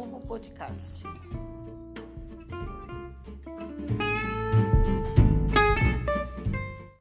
novo podcast.